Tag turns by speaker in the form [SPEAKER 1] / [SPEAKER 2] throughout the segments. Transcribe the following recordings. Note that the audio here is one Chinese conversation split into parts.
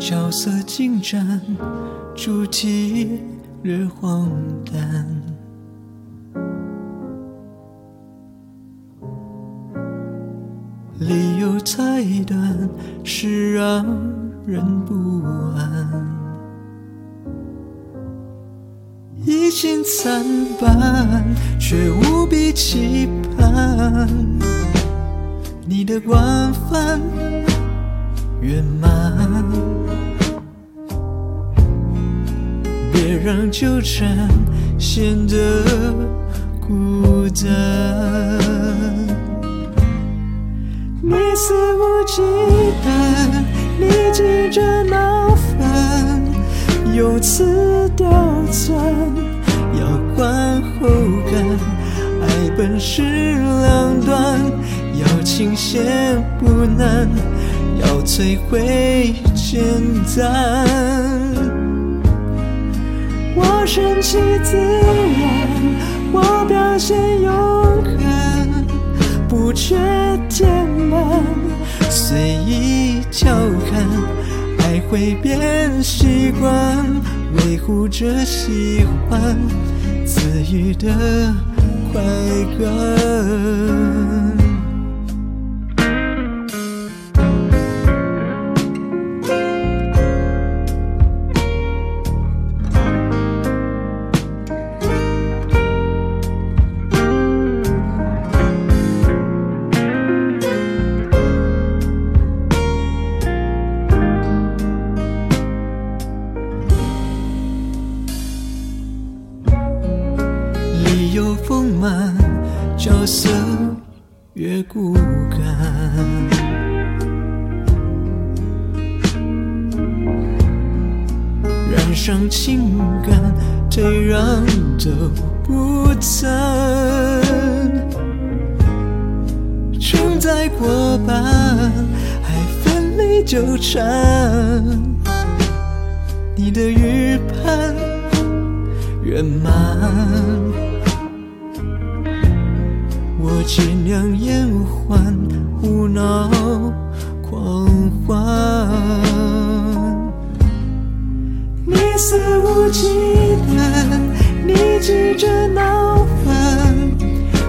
[SPEAKER 1] 角色精湛，主题略荒诞，理由太短，是让人不安。已经参半，却无比期盼你的广泛圆满。别让纠缠显得孤单。你肆无忌惮，你急着闹翻，用词刁钻，要观后感，爱本是两端，要倾泻不难，要摧毁简单。我顺其自然，我表现勇敢，不缺填满，随意调侃，爱会变习惯。维护着喜欢自愈的快感。丰满，角色越骨感，染上情感，退让都不曾，承载过半，还奋力纠缠，你的预判圆满。尽量延缓，胡闹狂欢。你肆无忌惮，你急着闹翻，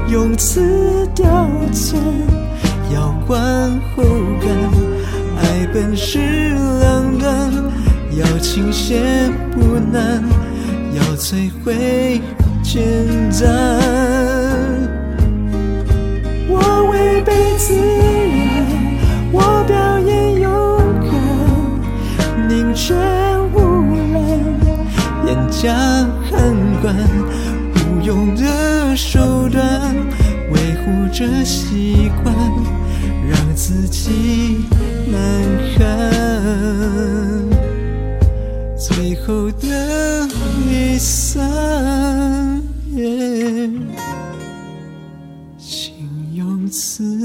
[SPEAKER 1] 用词刁钻，要观后感。爱本是两端，要倾泻不难，要摧毁简单。下狠管，无用的手段维护着习惯，让自己难堪。最后的离散，请用词。